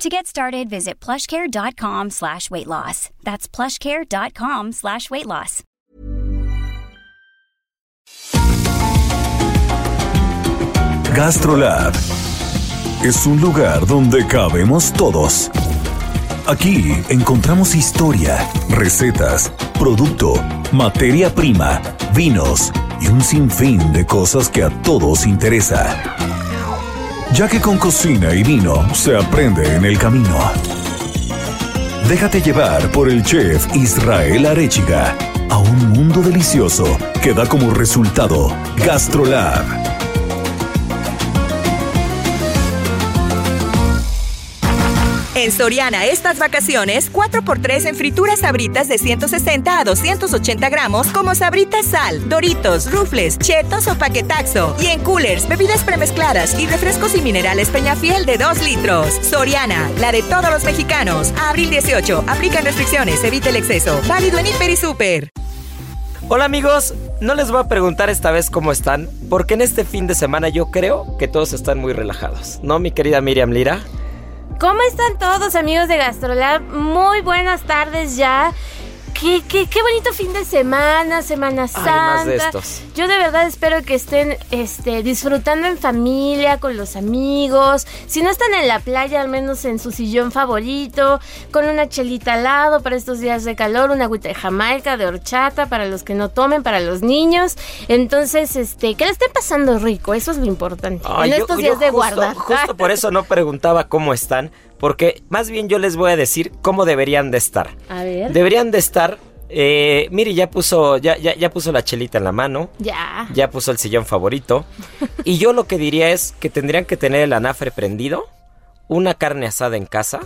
To get started, visit plushcare.com slash weight loss. That's plushcare.com slash weight loss. GastroLab es un lugar donde cabemos todos. Aquí encontramos historia, recetas, producto, materia prima, vinos y un sinfín de cosas que a todos interesa. Ya que con cocina y vino se aprende en el camino. Déjate llevar por el chef Israel Arechiga a un mundo delicioso que da como resultado GastroLab. En Soriana estas vacaciones, 4x3 en frituras sabritas de 160 a 280 gramos como sabritas sal, doritos, rufles, chetos o paquetaxo. Y en coolers, bebidas premezcladas y refrescos y minerales Peñafiel de 2 litros. Soriana, la de todos los mexicanos. abril 18, aplican restricciones, evite el exceso. Válido en Hiper y Super. Hola amigos, no les voy a preguntar esta vez cómo están, porque en este fin de semana yo creo que todos están muy relajados. ¿No, mi querida Miriam Lira? ¿Cómo están todos amigos de Gastrolab? Muy buenas tardes ya. Qué, qué, qué, bonito fin de semana, Semana Santa. de estos. Yo de verdad espero que estén este, disfrutando en familia, con los amigos. Si no están en la playa, al menos en su sillón favorito, con una chelita al lado para estos días de calor, una agüita de jamaica, de horchata para los que no tomen, para los niños. Entonces, este, que le estén pasando rico, eso es lo importante. en estos días de guardar. Justo por eso no preguntaba cómo están, porque más bien yo les voy a decir cómo deberían de estar. A ver. Deberían de estar eh, Miri ya puso, ya, ya, ya, puso la chelita en la mano. Ya. Ya puso el sillón favorito. y yo lo que diría es que tendrían que tener el anafre prendido, una carne asada en casa,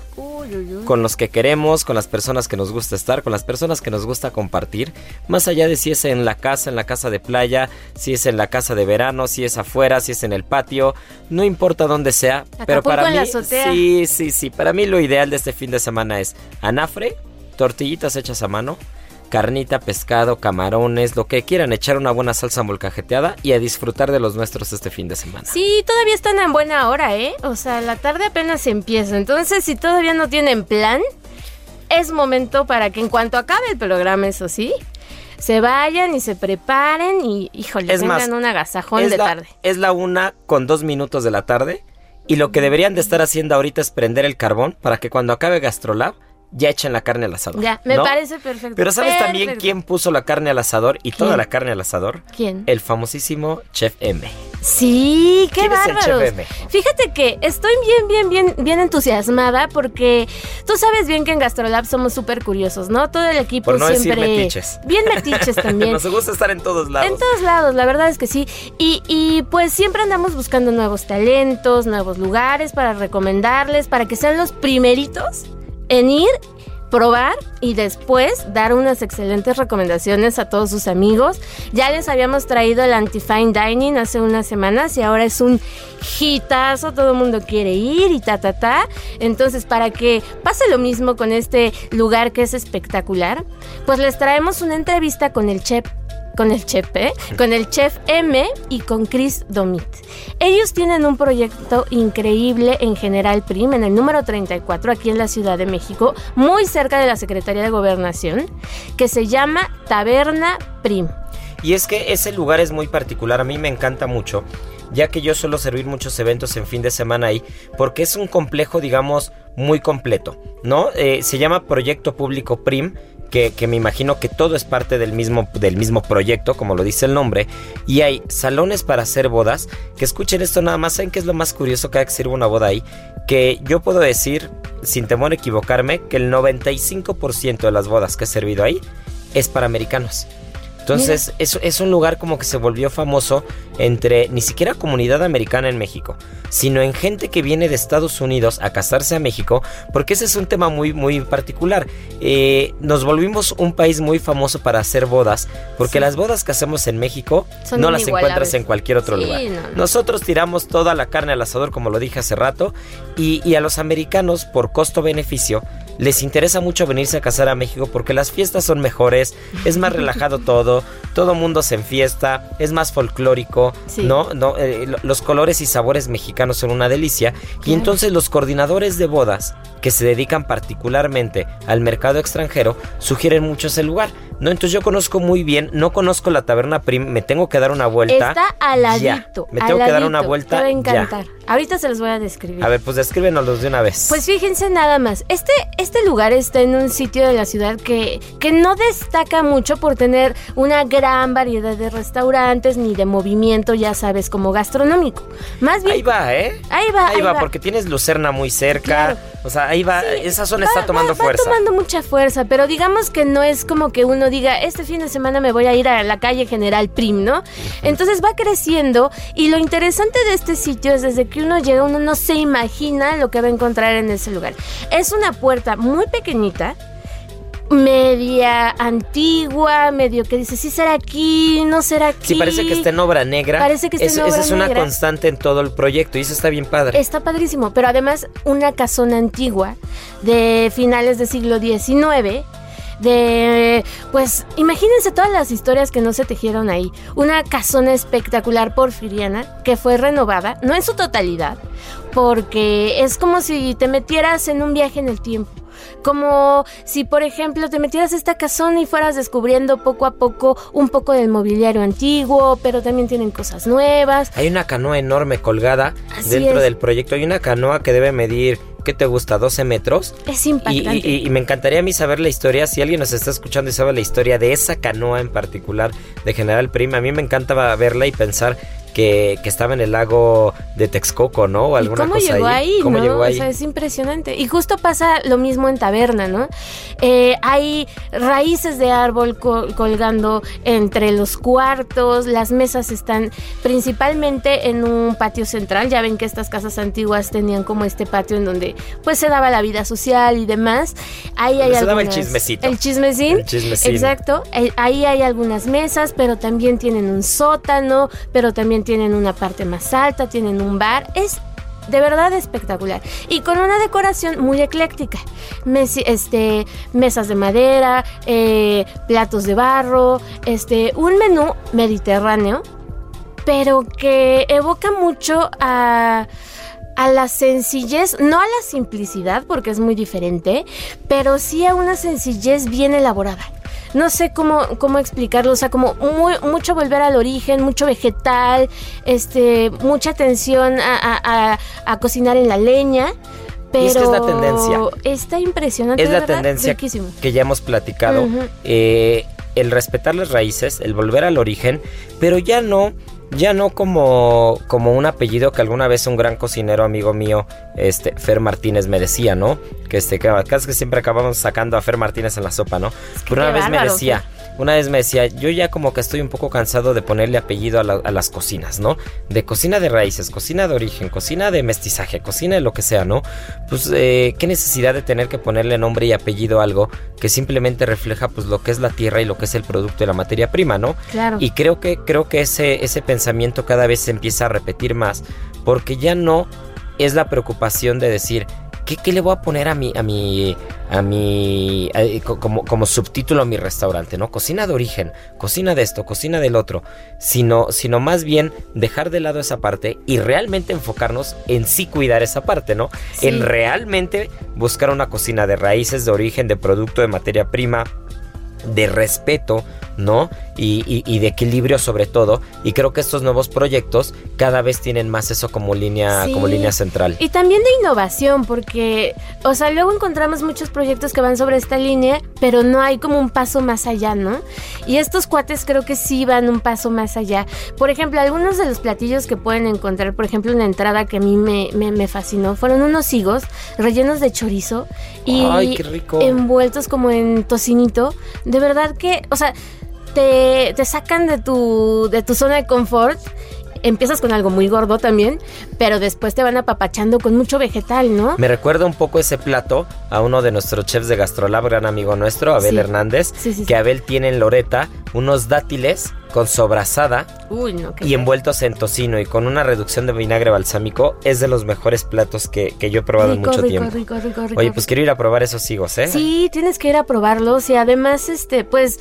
con los que queremos, con las personas que nos gusta estar, con las personas que nos gusta compartir, más allá de si es en la casa, en la casa de playa, si es en la casa de verano, si es afuera, si es en el patio, no importa dónde sea, pero para mí, sí, sí, sí, para mí lo ideal de este fin de semana es anafre, tortillitas hechas a mano, carnita, pescado, camarones, lo que quieran, echar una buena salsa molcajeteada y a disfrutar de los nuestros este fin de semana. Sí, todavía están en buena hora, ¿eh? O sea, la tarde apenas empieza. Entonces, si todavía no tienen plan, es momento para que en cuanto acabe el programa, eso sí, se vayan y se preparen y, híjole, es tengan un agasajón de tarde. Es la una con dos minutos de la tarde. Y lo que deberían de estar haciendo ahorita es prender el carbón para que cuando acabe Gastrolab ya echen la carne al asador. Ya, me parece perfecto. Pero ¿sabes también quién puso la carne al asador y toda la carne al asador? ¿Quién? El famosísimo Chef M. Sí, qué bárbaro. Fíjate que estoy bien, bien, bien, bien entusiasmada porque tú sabes bien que en Gastrolab somos súper curiosos, ¿no? Todo el equipo Por no siempre. Decir metiches. Bien metiches también. Nos gusta estar en todos lados. En todos lados, la verdad es que sí. Y, y pues siempre andamos buscando nuevos talentos, nuevos lugares para recomendarles, para que sean los primeritos en ir, probar y después dar unas excelentes recomendaciones a todos sus amigos. Ya les habíamos traído el Anti-Fine Dining hace unas semanas y ahora es un hitazo, todo el mundo quiere ir y ta ta ta. Entonces, para que pase lo mismo con este lugar que es espectacular, pues les traemos una entrevista con el chef con el chef, ¿eh? con el chef M y con Chris Domit. Ellos tienen un proyecto increíble en General Prim, en el número 34, aquí en la Ciudad de México, muy cerca de la Secretaría de Gobernación, que se llama Taberna Prim. Y es que ese lugar es muy particular, a mí me encanta mucho, ya que yo suelo servir muchos eventos en fin de semana ahí, porque es un complejo, digamos, muy completo, ¿no? Eh, se llama Proyecto Público Prim que, me imagino que todo es parte del mismo, del mismo proyecto, como lo dice el nombre, y hay salones para hacer bodas, que escuchen esto nada más, ¿saben qué es lo más curioso cada que sirve una boda ahí? Que yo puedo decir, sin temor a equivocarme, que el 95% de las bodas que he servido ahí es para americanos. Entonces es, es, un lugar como que se volvió famoso entre ni siquiera comunidad americana en México, sino en gente que viene de Estados Unidos a casarse a México, porque ese es un tema muy, muy particular. Eh, nos volvimos un país muy famoso para hacer bodas, porque las bodas que hacemos en México no las encuentras en cualquier otro lugar. Nosotros tiramos toda la carne al asador, como lo dije hace rato, y, y a los americanos, por costo-beneficio, les interesa mucho venirse a casar a México porque las fiestas son mejores, es más relajado todo, todo mundo se enfiesta, es más folclórico, ¿no? no eh, los colores y sabores mexicanos son una delicia. Y entonces los coordinadores de bodas que se dedican particularmente al mercado extranjero sugieren mucho ese lugar. No, entonces yo conozco muy bien, no conozco la taberna Prim, me tengo que dar una vuelta. Está al ladito. Me tengo que dar una vuelta. Te va a encantar. Ahorita se los voy a describir. A ver, pues descríbenos de una vez. Pues fíjense nada más. Este, este lugar está en un sitio de la ciudad que, que no destaca mucho por tener una gran variedad de restaurantes ni de movimiento, ya sabes, como gastronómico. Más bien. Ahí va, ¿eh? Ahí va. Ahí, va, porque tienes Lucerna muy cerca. O sea, ahí va, esa zona está tomando fuerza. Está tomando mucha fuerza, pero digamos que no es como que uno diga, este fin de semana me voy a ir a la calle General Prim, ¿no? Entonces va creciendo y lo interesante de este sitio es desde que uno llega, uno no se imagina lo que va a encontrar en ese lugar. Es una puerta muy pequeñita, media antigua, medio que dice, sí será aquí, no será aquí. Sí, parece que está en obra negra. Parece que está en obra Esa es una constante en todo el proyecto y eso está bien padre. Está padrísimo, pero además una casona antigua de finales del siglo XIX de pues imagínense todas las historias que no se tejieron ahí. Una casona espectacular porfiriana que fue renovada, no en su totalidad, porque es como si te metieras en un viaje en el tiempo. Como si, por ejemplo, te metieras a esta casona y fueras descubriendo poco a poco un poco del mobiliario antiguo, pero también tienen cosas nuevas. Hay una canoa enorme colgada dentro del proyecto. Hay una canoa que debe medir ¿qué te gusta? 12 metros. Es impactante. Y, me encantaría a mí saber la historia, si alguien nos está escuchando y sabe la historia de esa canoa en particular de General Prima, a mí me encantaba verla y pensar que, estaba en el lago de Texcoco, ¿no? O alguna cómo cosa llegó ahí, ¿Cómo llegó ahí? O sea, es impresionante. Y justo pasa lo mismo en Taberna, ¿no? Eh, hay raíces de árbol colgando entre los cuartos, las mesas están principalmente en un patio central. Ya ven que estas casas antiguas tenían como este patio en donde pues se daba la vida social y demás. Ahí hay se daba el chismecito. El chismecín. El chismecín. Exacto. Eh, ahí hay algunas mesas, pero también tienen un sótano, pero también tienen una parte más alta, tienen un bar. Es de verdad espectacular. Y con una decoración muy ecléctica. este, mesas de madera, eh, platos de barro, este, un menú mediterráneo, pero que evoca mucho a, a la sencillez, no a la simplicidad, porque es muy diferente, pero sí a una sencillez bien elaborada no sé cómo, cómo explicarlo, o sea, como muy, mucho volver al origen, mucho vegetal, este, mucha atención a, cocinar en la leña. Pero es que es la tendencia. Está impresionante. Es la tendencia que ya hemos platicado. Eh, el respetar las raíces, el volver al origen, pero ya no ya no como, como un apellido que alguna vez un gran cocinero amigo mío, este, Fer Martínez, me decía, ¿no? Que este, que que siempre acabamos sacando a Fer Martínez en la sopa, ¿no? Pero una vez me decía, una vez me decía, yo ya como que estoy un poco cansado de ponerle apellido a, las cocinas, ¿no? De cocina de raíces, cocina de origen, cocina de mestizaje, cocina de lo que sea, ¿no? Pues eh, qué necesidad de tener que ponerle nombre y apellido a algo que simplemente refleja pues lo que es la tierra y lo que es el producto de la materia prima, ¿no? Claro. Y creo que, creo que ese, ese pensamiento cada vez se empieza a repetir más, porque ya no es la preocupación de decir, ¿Qué, le voy a poner a mi, a mi, a mi, como, como subtítulo a mi restaurante, ¿no? Cocina de origen, cocina de esto, cocina del otro, sino, sino más bien dejar de lado esa parte y realmente enfocarnos en sí cuidar esa parte, ¿no? En realmente buscar una cocina de raíces, de origen, de producto, de materia prima, de respeto, ¿no? Y, de equilibrio sobre todo. Y creo que estos nuevos proyectos cada vez tienen más eso como línea, como línea central. Y también de innovación, porque, o sea, luego encontramos muchos proyectos que van sobre esta línea, pero no hay como un paso más allá, ¿no? Y estos cuates creo que sí van un paso más allá. Por ejemplo, algunos de los platillos que pueden encontrar, por ejemplo, una entrada que a mí me, me, fascinó, fueron unos higos rellenos de chorizo y Ay, qué rico. envueltos como en tocinito. De verdad que, o sea, te, te sacan de tu, de tu zona de confort empiezas con algo muy gordo también, pero después te van apapachando con mucho vegetal, ¿no? Me recuerda un poco ese plato a uno de nuestros chefs de Gastrolab, gran amigo nuestro, Abel Hernández, que Abel tiene en Loreta unos dátiles con sobrasada y envueltos en tocino y con una reducción de vinagre balsámico es de los mejores platos que, yo he probado en mucho tiempo. Oye, pues quiero ir a probar esos higos, ¿eh? Sí, tienes que ir a probarlos y además, este, pues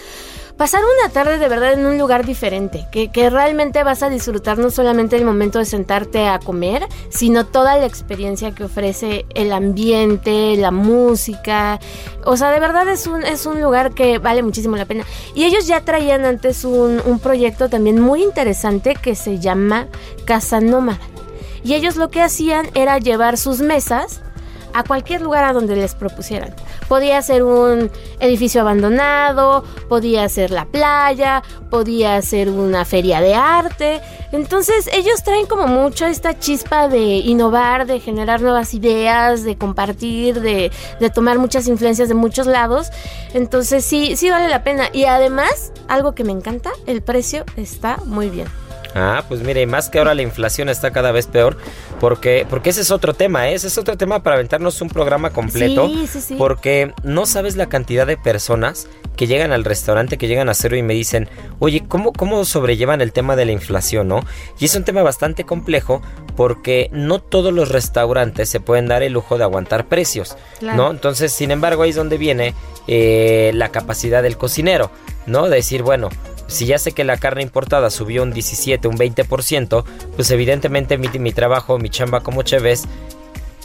pasar una tarde de verdad en un lugar diferente, que, que, realmente vas a disfrutar no solamente el momento de sentarte a comer, sino toda la experiencia que ofrece el ambiente, la música. O sea, de verdad es un, es un lugar que vale muchísimo la pena. Y ellos ya traían antes un, un proyecto también muy interesante que se llama Casa Nómada. Y ellos lo que hacían era llevar sus mesas a cualquier lugar a donde les propusieran. Podía ser un edificio abandonado, podía ser la playa, podía ser una feria de arte. Entonces ellos traen como mucho esta chispa de innovar, de generar nuevas ideas, de compartir, de, de tomar muchas influencias de muchos lados. Entonces sí, sí vale la pena. Y además, algo que me encanta, el precio está muy bien. Ah, pues mire, más que ahora la inflación está cada vez peor, porque, porque ese es otro tema, ¿eh? ese es otro tema para aventarnos un programa completo, sí, sí, sí. porque no sabes la cantidad de personas que llegan al restaurante, que llegan a cero y me dicen, oye, ¿cómo, cómo sobrellevan el tema de la inflación, no? Y es un tema bastante complejo porque no todos los restaurantes se pueden dar el lujo de aguantar precios, ¿no? Entonces, sin embargo, ahí es donde viene eh, la capacidad del cocinero, ¿no? De decir, bueno, si ya sé que la carne importada subió un 17, un 20%, pues evidentemente mi, mi trabajo, mi chamba como cheves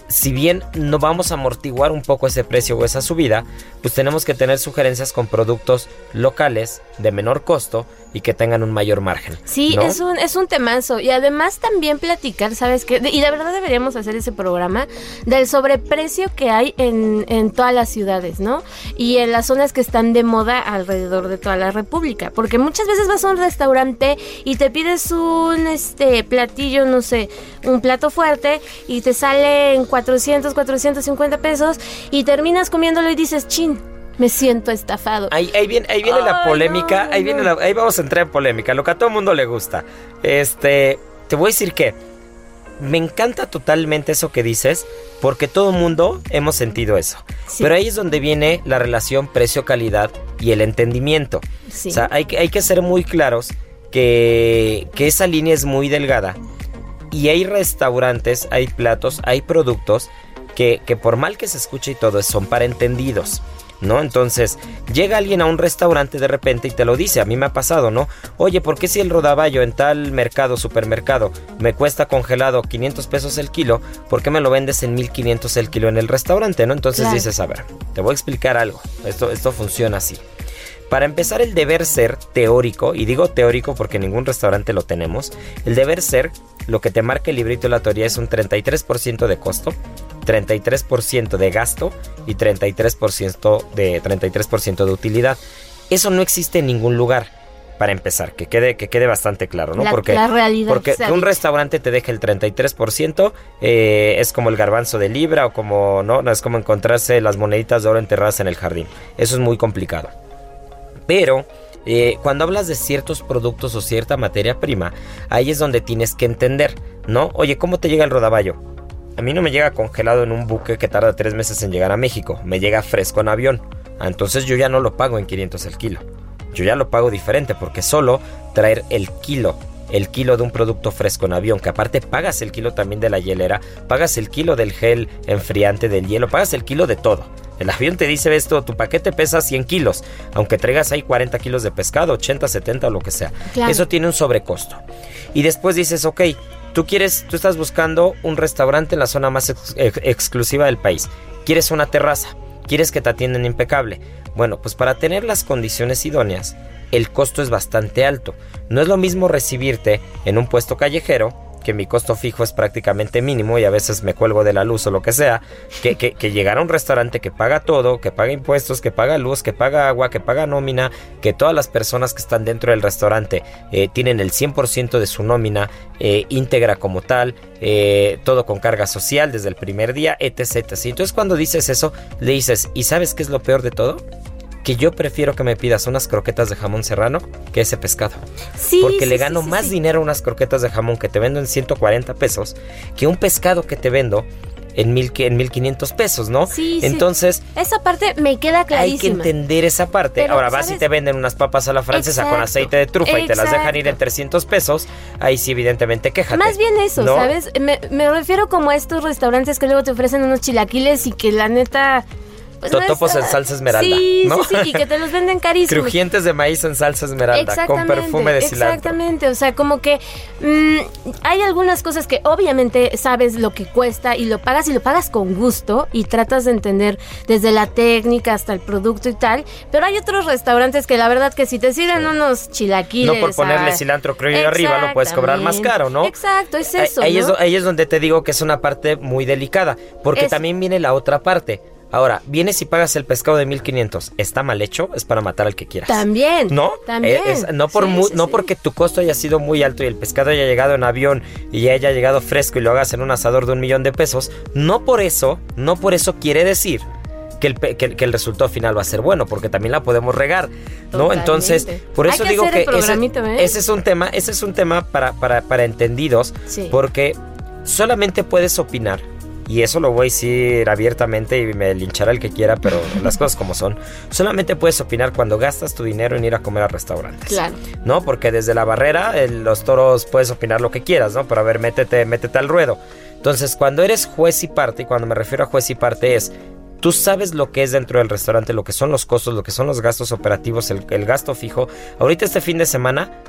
si bien no vamos a amortiguar un poco ese precio o esa subida, pues tenemos que tener sugerencias con productos locales de menor costo y que tengan un mayor margen. Sí, es un es un temazo y además también platicar, ¿sabes qué? Y de verdad deberíamos hacer ese programa del sobreprecio que hay en, en todas las ciudades, ¿no? Y en las zonas que están de moda alrededor de toda la República, porque muchas veces vas a un restaurante y te pides un este platillo, no sé, un plato fuerte y te sale en 400, 450 pesos y terminas comiéndolo y dices, chin, me siento estafado. Ahí, viene, ahí viene la polémica, ahí, viene ahí vamos a entrar en polémica, lo que a todo mundo le gusta. Este, te voy a decir que me encanta totalmente eso que dices, porque todo mundo hemos sentido eso. Pero ahí es donde viene la relación precio-calidad y el entendimiento. O sea, hay, hay que ser muy claros que, que esa línea es muy delgada y hay restaurantes, hay platos, hay productos que, que por mal que se escuche y todo, son para entendidos. ¿no? Entonces, llega alguien a un restaurante de repente y te lo dice, a mí me ha pasado, ¿no? Oye, ¿por qué si el rodaballo en tal mercado, supermercado, me cuesta congelado 500 pesos el kilo, ¿por qué me lo vendes en 1500 el kilo en el restaurante, ¿no? Entonces dices, a ver, te voy a explicar algo, esto, esto funciona así. Para empezar, el deber ser teórico, y digo teórico porque ningún restaurante lo tenemos, el deber ser, lo que te marca el librito de la teoría es un 33% de costo, 33% de gasto y 33% de, 33 de utilidad. Eso no existe en ningún lugar para empezar, que quede, que quede bastante claro, ¿no? porque, realidad porque que un restaurante te deje el 33% eh, es como el garbanzo de libra o como, ¿no? Es como encontrarse las moneditas de oro enterradas en el jardín. Eso es muy complicado. Pero eh, cuando hablas de ciertos productos o cierta materia prima, ahí es donde tienes que entender, ¿no? Oye, ¿cómo te llega el rodaballo? A mí no me llega congelado en un buque que tarda tres meses en llegar a México, me llega fresco en avión. Ah, entonces yo ya no lo pago en 500 el kilo. Yo ya lo pago diferente porque solo traer el kilo el kilo de un producto fresco en avión, que aparte pagas el kilo también de la hielera, pagas el kilo del gel enfriante del hielo, pagas el kilo de todo. El avión te dice esto, tu paquete pesa 100 kilos, aunque traigas ahí 40 kilos de pescado, 80, 70 o lo que sea. Eso tiene un sobrecosto. Y después dices, ok, tú quieres, tú estás buscando un restaurante en la zona más exclusiva del país. Quieres una terraza, quieres que te atiendan impecable. Bueno, pues para tener las condiciones idóneas, el costo es bastante alto. No es lo mismo recibirte en un puesto callejero, que mi costo fijo es prácticamente mínimo y a veces me cuelgo de la luz o lo que sea, que, que, llegar a un restaurante que paga todo, que paga impuestos, que paga luz, que paga agua, que paga nómina, que todas las personas que están dentro del restaurante eh, tienen el 100% de su nómina eh, íntegra como tal, eh, todo con carga social desde el primer día, etc, etc. Entonces cuando dices eso, le dices, ¿y sabes qué es lo peor de todo? Que yo prefiero que me pidas unas croquetas de jamón serrano que ese pescado. Sí, Porque sí, le sí, gano sí, más sí. dinero a unas croquetas de jamón que te vendo en 140 pesos que un pescado que te vendo en, mil, en 1500 pesos, ¿no? Sí, sí. Entonces, Esa parte me queda hay que clarísima. entender esa parte. Pero, Ahora vas y te venden unas papas a la francesa con aceite de trufa y te las dejan ir en exacto. 300 pesos. Ahí sí, evidentemente, quéjate. Más bien eso, ¿no? ¿sabes? Me, me refiero como a estos restaurantes que luego te ofrecen unos chilaquiles y que la neta... pues, Totopos en salsa esmeralda, Sí, ¿no? sí, sí, y que te los venden carísimos. Crujientes de maíz en salsa esmeralda con perfume de cilantro. Exactamente, o sea, como que mm, hay algunas cosas que obviamente sabes lo que cuesta y lo pagas y lo pagas con gusto y tratas de entender desde la técnica hasta el producto y tal, pero hay otros restaurantes que la verdad que si te sirven unos chilaquiles... No por ponerle ah, cilantro criollo arriba lo puedes cobrar más caro, ¿no? Exacto, es eso, Ahí, ¿no? es, do- ahí es donde te digo que es una parte muy delicada, porque Es- también viene la otra parte. Ahora, vienes y pagas el pescado de 1500, ¿está mal hecho? Es para matar al que quieras. También. ¿No? También. Eh, es- no por Sí, mu- sí, no sí. porque tu costo haya sido muy alto y el pescado haya llegado en avión y haya llegado fresco y lo hagas en un asador de un millón de pesos, no por eso, no por eso quiere decir que el, que, que el resultado final va a ser bueno, porque también la podemos regar, ¿no? Totalmente. Entonces, por eso que digo que ese, ¿eh? ese es un tema, ese es un tema para, para, para entendidos, Sí. porque solamente puedes opinar. Y eso lo voy a decir abiertamente y me linchará el que quiera, pero las cosas como son. Solamente puedes opinar cuando gastas tu dinero en ir a comer a restaurantes. Claro. ¿no? Porque desde la barrera, en los toros puedes opinar lo que quieras, ¿no? Pero a ver, métete, métete al ruedo. Entonces, cuando eres juez y parte, y cuando me refiero a juez y parte es, tú sabes lo que es dentro del restaurante, lo que son los costos, lo que son los gastos operativos, el, el gasto fijo. Ahorita este fin de semana,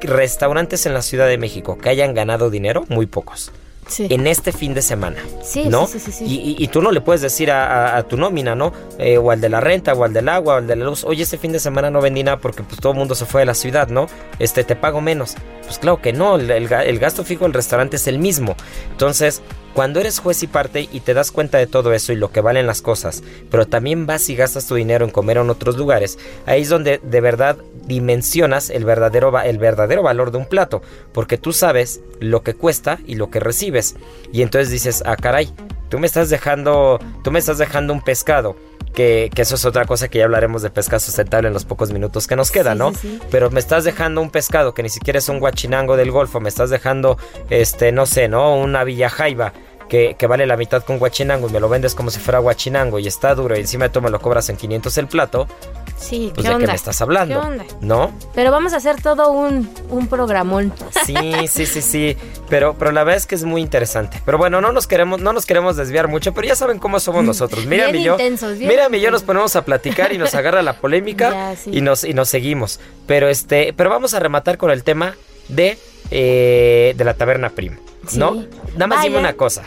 restaurantes en la Ciudad de México que hayan ganado dinero, muy pocos. Sí. En este fin de semana. Sí, ¿no? sí, sí, sí. Y, y- tú no le puedes decir a, a- a tu nómina, ¿no? Eh, o al de la renta, o al del agua, o al de la luz, oye, este fin de semana no vendí nada porque pues todo el mundo se fue de la ciudad, ¿no? Este, te pago menos. Pues claro que no, el, el gasto fijo del restaurante es el mismo. Entonces, cuando eres juez y parte y te das cuenta de todo eso y lo que valen las cosas, pero también vas y gastas tu dinero en comer en otros lugares, ahí es donde de verdad dimensionas el verdadero, el verdadero valor de un plato, porque tú sabes lo que cuesta y lo que recibes. Y entonces dices, ah, caray, tú me estás dejando, tú me estás dejando un pescado. Que, que eso es otra cosa que ya hablaremos de pesca sustentable en los pocos minutos que nos quedan, Sí, ¿no? sí, sí. Pero me estás dejando un pescado que ni siquiera es un guachinango del Golfo, me estás dejando, este, no sé, ¿no? Una villajaiba que, que vale la mitad con guachinango y me lo vendes como si fuera guachinango y está duro y encima de todo me lo cobras en 500 el plato, Sí, pues ¿qué de onda? qué me estás hablando, ¿Qué onda? ¿no? Pero vamos a hacer todo un, un programón. Sí, sí, sí, sí. Pero, pero la verdad es que es muy interesante. Pero bueno, no nos queremos, no nos queremos desviar mucho, pero ya saben cómo somos nosotros. Bien y yo. Miriam y yo nos ponemos a platicar y nos agarra la polémica Ya, sí. y nos, y nos seguimos. Pero este, pero vamos a rematar con el tema de, eh, de la taberna ¿No? Nada más dime Vaya. una cosa.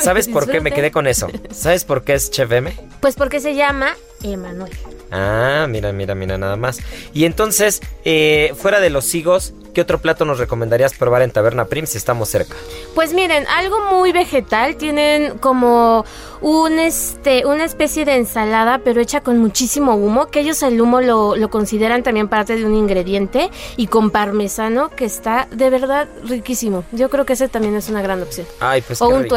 ¿Sabes por qué me quedé con eso? ¿Sabes por qué es Chef M? Pues porque se llama Emanuel. Ah, mira, mira, mira, nada más. Y entonces, eh, fuera de los higos, ¿qué otro plato nos recomendarías probar en Taberna Prim si estamos cerca? Pues miren, algo muy vegetal, tienen como un este, una especie de ensalada, pero hecha con muchísimo humo, que ellos el humo lo, lo consideran también parte de un ingrediente, y con parmesano, que está de verdad riquísimo. Yo creo que ese también es una gran opción. Ay, pues O qué un rico.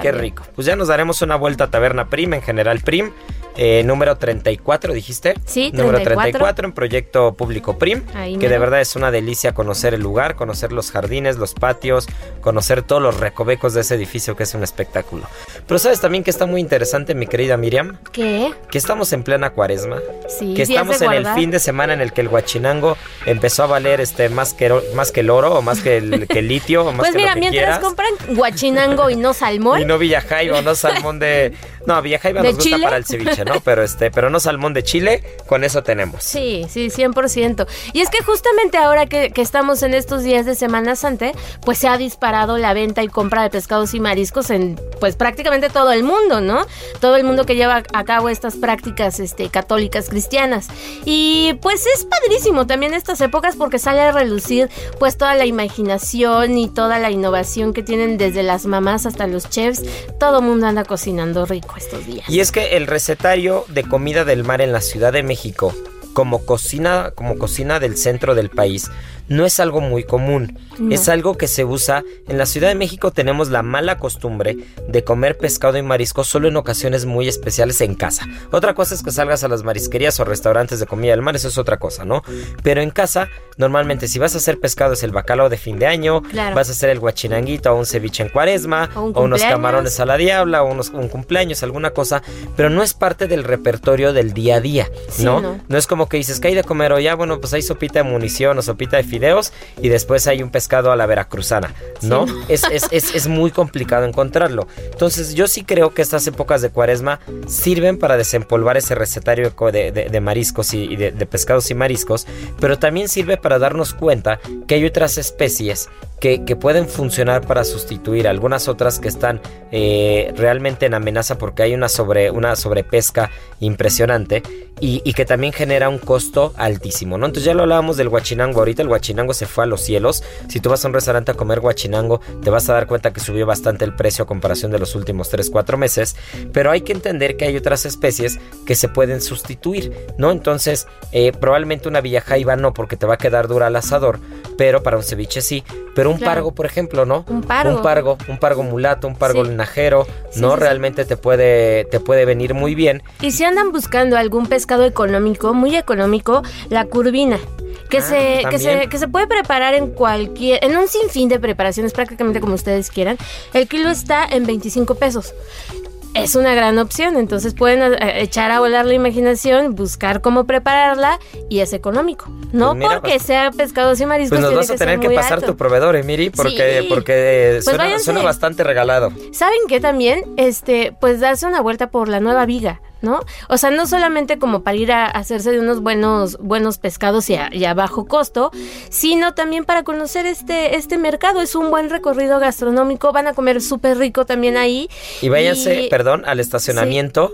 Qué rico. Pues ya nos daremos una vuelta a Taberna Prim, en general Prim, eh, número 34, dijiste. Sí, Número 34. 34 en Proyecto Público Prim, Ahí que de verdad es una delicia conocer el lugar, conocer los jardines, los patios, conocer todos los recovecos de ese edificio que es un espectáculo. Pero sabes también que está muy interesante, mi querida Miriam, ¿Qué? que estamos en plena cuaresma. Sí, que estamos en el fin de semana en el que el guachinango empezó a valer este más que, más que el oro o más que el, que el litio o más Pues que mira, lo que mientras quieras. compran guachinango y no salmón, Y no Villajaiba, no salmón de. No, Villajaiba ¿De nos gusta Chile? para el ceviche, ¿no? Pero este, pero no salmón de Chile, con eso tenemos. Sí, sí, 100%. Y es que justamente ahora que, que estamos en estos días de Semana Santa, pues se ha disparado la venta y compra de pescados y mariscos en pues prácticamente todo el mundo, ¿no? Todo el mundo que lleva a cabo estas prácticas este, católicas cristianas. Y pues es padrísimo también estas épocas porque sale a relucir pues toda la imaginación y toda la innovación que tienen desde las mamás hasta los chefs. Todo el mundo anda cocinando rico estos días. Y es que el recetario de comida del mar en la Ciudad de México como cocina, como cocina del centro del país, no es algo muy común. Es algo que se usa. En la Ciudad de México tenemos la mala costumbre de comer pescado y marisco solo en ocasiones muy especiales en casa. Otra cosa es que salgas a las marisquerías o restaurantes de comida del mar, eso es otra cosa, ¿no? Pero en casa, normalmente si vas a hacer pescado es el bacalao de fin de año, vas a hacer el guachinanguito o un ceviche en cuaresma, o, unos camarones a la diabla, o unos, un cumpleaños, alguna cosa, pero no es parte del repertorio del día a día, ¿no? no. es como que dices que hay de comer o ya, bueno, pues hay sopita de munición o sopita de y después hay un pescado a la veracruzana, ¿no? Es, es, es, es, muy complicado encontrarlo. Entonces yo sí creo que estas épocas de cuaresma sirven para desempolvar ese recetario de, de, mariscos y, de, de pescados y mariscos, pero también sirve para darnos cuenta que hay otras especies que, pueden funcionar para sustituir algunas otras que están eh, realmente en amenaza porque hay una, sobre, una sobrepesca impresionante y, que también genera un costo altísimo, ¿no? Entonces ya lo hablábamos del guachinango, ahorita el guachinango se fue a los cielos, si tú vas a un restaurante a comer guachinango te vas a dar cuenta que subió bastante el precio a comparación de los últimos 3-4 meses, pero hay que entender que hay otras especies que se pueden sustituir, ¿no? Entonces eh, probablemente una villajaiba no porque te va a quedar dura al asador, pero para un ceviche sí, pero un pargo, por ejemplo, ¿no? Un pargo. Un pargo, un pargo mulato, un pargo linajero, ¿no? Realmente te puede te puede venir muy bien. Y si andan buscando algún pescado económico, muy económico, la curvina. Que, ah, se, que, se, que se puede preparar en cualquier, en un sinfín de preparaciones, prácticamente como ustedes quieran. El kilo está en 25 pesos es una gran opción. Entonces pueden eh, echar a volar la imaginación, buscar cómo prepararla y es económico. No pues porque pues sea pescados y mariscos. Pues nos vas a tener que pasar tu proveedor, Emiri, porque, porque pues suena, bastante regalado. ¿Saben qué también? Este, pues darse una vuelta por la nueva viga. ¿No? O sea, no solamente como para ir a hacerse de unos buenos, buenos pescados y a, bajo costo, sino también para conocer este, este mercado. Es un buen recorrido gastronómico, van a comer súper rico también ahí. Y váyanse, perdón, al estacionamiento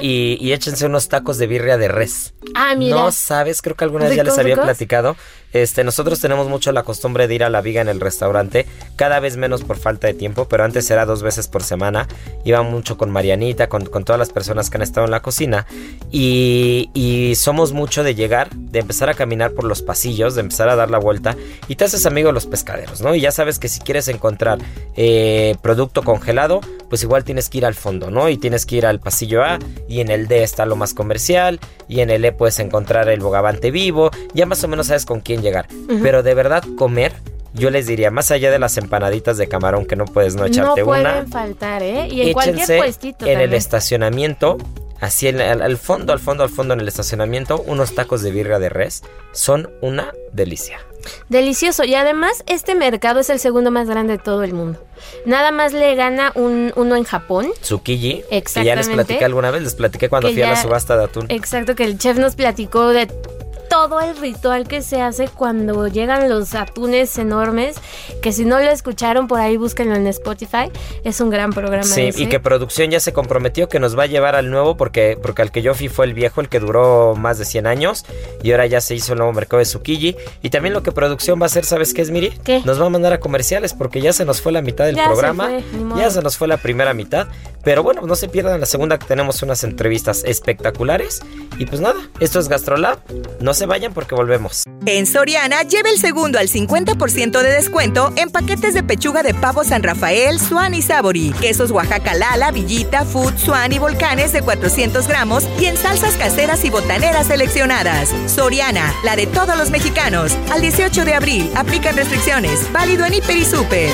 y, échense unos tacos de birria de res. Ah, mira. No sabes, creo que alguna vez ya les había platicado. Este, nosotros tenemos mucho la costumbre de ir a la viga en el restaurante, cada vez menos por falta de tiempo, pero antes era dos veces por semana. Iba mucho con Marianita, con, con todas las personas que han estado en la cocina y, somos mucho de llegar, de empezar a caminar por los pasillos, de empezar a dar la vuelta y te haces amigo de los pescaderos, ¿no? Y ya sabes que si quieres encontrar eh, producto congelado, pues igual tienes que ir al fondo, ¿no? Y tienes que ir al pasillo A y en el D está lo más comercial y en el E puedes encontrar el bogavante vivo, ya más o menos sabes con quién llegar. Pero de verdad comer yo les diría, más allá de las empanaditas de camarón que no puedes no echarte una. No pueden faltar, ¿eh? Y en cualquier puestito. En el estacionamiento, así en, al, fondo, al fondo, al fondo en el estacionamiento, unos tacos de birra de res son una delicia. Delicioso. Y además, este mercado es el segundo más grande de todo el mundo. Nada más le gana un, uno en Japón. Tsukiji. Exactamente. Que ya les platiqué alguna vez, les platiqué cuando fui a la subasta de atún. Exacto, que el chef nos platicó de todo el ritual que se hace cuando llegan los atunes enormes, que si no lo escucharon por ahí búsquenlo en Spotify, es un gran programa. Sí, y que producción ya se comprometió que nos va a llevar al nuevo porque, porque al que yo fui fue el viejo, el que duró más de 100 años y ahora ya se hizo el nuevo mercado de Tsukiji. Y también lo que producción va a hacer, ¿sabes qué es, Miri? ¿Qué? Nos va a mandar a comerciales porque ya se nos fue la mitad del programa, ya se nos fue la primera mitad, pero bueno, no se pierdan la segunda que tenemos unas entrevistas espectaculares y pues nada, esto es Gastrolab, no se vayan porque volvemos. En Soriana, lleve el segundo al 50% de descuento en paquetes de pechuga de pavo San Rafael, Swan y Sabori, quesos Oaxaca Lala, Villita, Food, Swan y Volcanes de 400 gramos y en salsas caseras y botaneras seleccionadas. Soriana, la de todos los mexicanos. Al 18 de abril, aplican restricciones. Válido en Hiper y Super.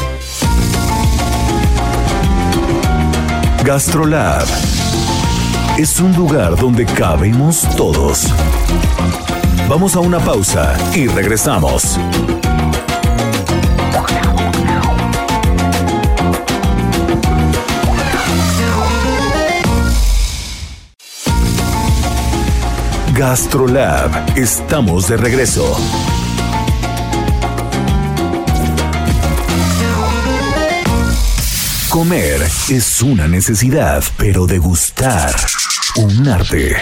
Gastrolab es un lugar donde cabemos todos. Vamos a una pausa y regresamos. Gastrolab, estamos de regreso. Comer es una necesidad, pero degustar un arte.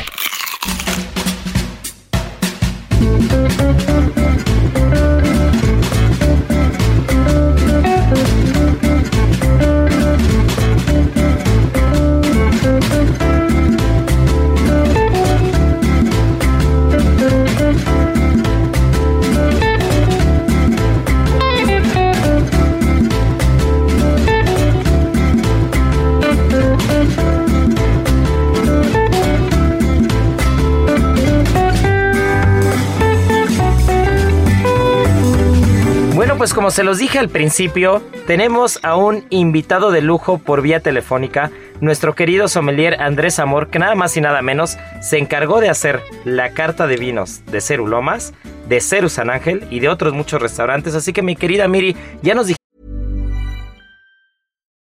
Como se los dije al principio, tenemos a un invitado de lujo por vía telefónica, nuestro querido sommelier Andrés Amor, que nada más y nada menos se encargó de hacer la carta de vinos de Ceru Lomas, de Ceru San Ángel y de otros muchos restaurantes. Así que mi querida Miri, ya nos dijiste.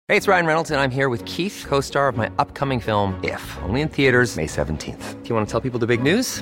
Hey, it's Ryan Reynolds, and I'm here with Keith, co star of my upcoming film, If, only in theaters, May 17th. Do you want to tell people the big news?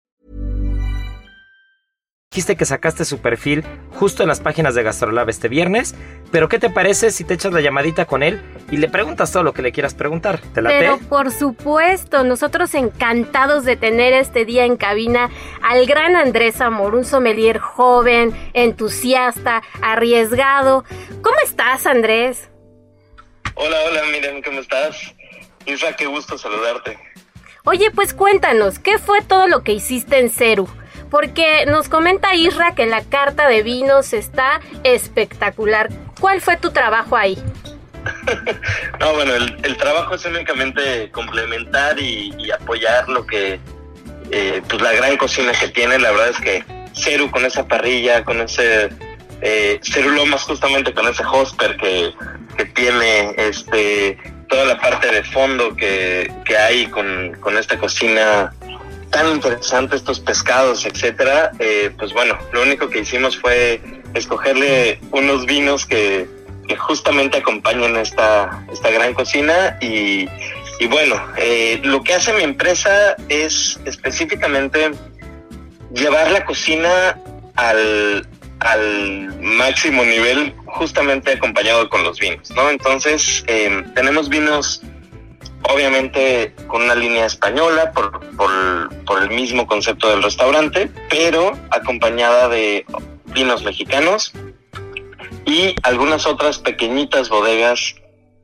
Dijiste que sacaste su perfil justo en las páginas de Gastrolab este viernes, pero ¿qué te parece si te echas la llamadita con él y le preguntas todo lo que le quieras preguntar? ¿Te late? Pero por supuesto, nosotros encantados de tener este día en cabina al gran Andrés Amor, un sommelier joven, entusiasta, arriesgado. ¿Cómo estás, Andrés? Hola, hola, Miriam, ¿cómo estás? Isra, qué gusto saludarte. Oye, pues cuéntanos, ¿qué fue todo lo que hiciste en Ceru? Porque nos comenta Isra que la carta de vinos está espectacular. ¿Cuál fue tu trabajo ahí? no, bueno, el, trabajo es únicamente complementar y, apoyar lo que, eh, pues la gran cocina que tiene. La verdad es que Ceru con esa parrilla, con ese eh, Cerulomas justamente con ese hosper que, que tiene, este, toda la parte de fondo que, que hay con, con esta cocina tan interesante estos pescados, etcétera, eh, pues bueno, lo único que hicimos fue escogerle unos vinos que, justamente acompañan esta, esta gran cocina y, y bueno, eh, lo que hace mi empresa es específicamente llevar la cocina al, al máximo nivel justamente acompañado con los vinos, ¿no? Entonces, eh, tenemos vinos obviamente con una línea española por, por, el mismo concepto del restaurante, pero acompañada de vinos mexicanos y algunas otras pequeñitas bodegas